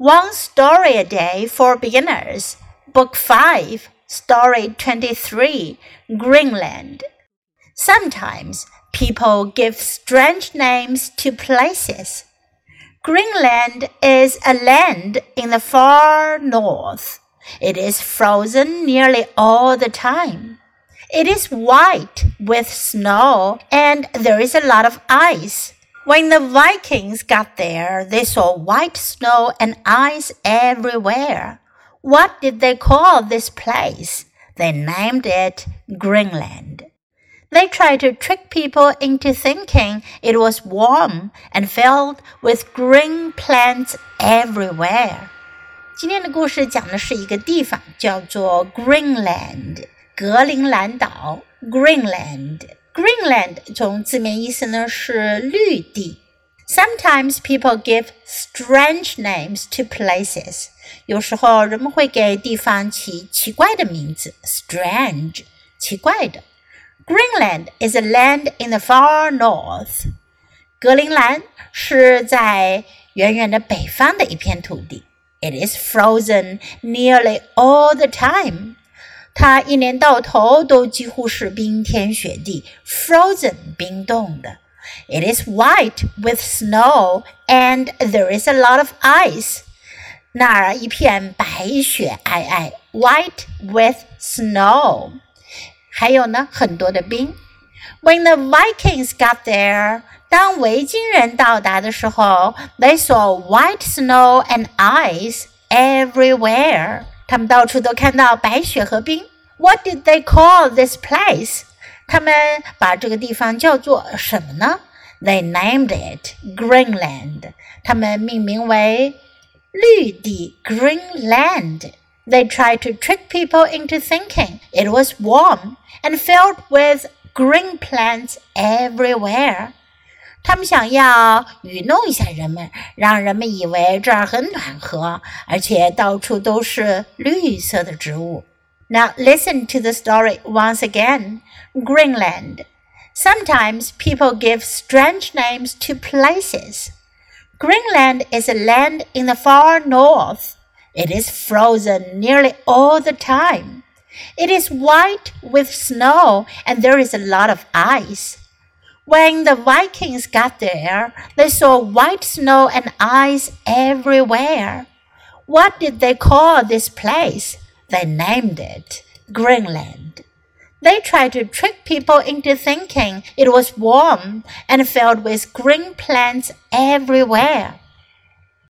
One Story a Day for Beginners, Book 5, Story 23, Greenland. Sometimes people give strange names to places. Greenland is a land in the far north. It is frozen nearly all the time. It is white with snow and there is a lot of ice. When the Vikings got there, they saw white snow and ice everywhere. What did they call this place? They named it Greenland. They tried to trick people into thinking it was warm and filled with green plants everywhere. 今天的故事讲的是一个地方，叫做 Greenland。格陵兰岛 （Greenland）。 Greenland 从字面意思呢是绿地。Sometimes people give strange names to places。有时候人们会给地方起奇怪的名字，strange，奇怪的。Greenland is a land in the far north。格陵兰是在远远的北方的一片土地。It is frozen nearly all the time。 它一年到头都几乎是冰天雪地，frozen 冰冻的。It is white with snow and there is a lot of ice。那儿一片白雪皑皑，white with snow。还有呢，很多的冰。When the Vikings got there，当维京人到达的时候，they saw white snow and ice everywhere。 他们到处都看到白雪和冰。What did they call this place？他们把这个地方叫做什么呢？They named it Greenland。他们命名为绿地 Greenland。They tried to trick people into thinking it was warm and filled with green plants everywhere. 他们想要愚弄一下人们，让人们以为这儿很暖和，而且到处都是绿色的植物。Now listen to the story once again. Greenland. Sometimes people give strange names to places. Greenland is a land in the far north. It is frozen nearly all the time. It is white with snow and there is a lot of ice. When the Vikings got there, they saw white snow and ice everywhere. What did they call this place? They named it Greenland. They tried to trick people into thinking it was warm and filled with green plants everywhere.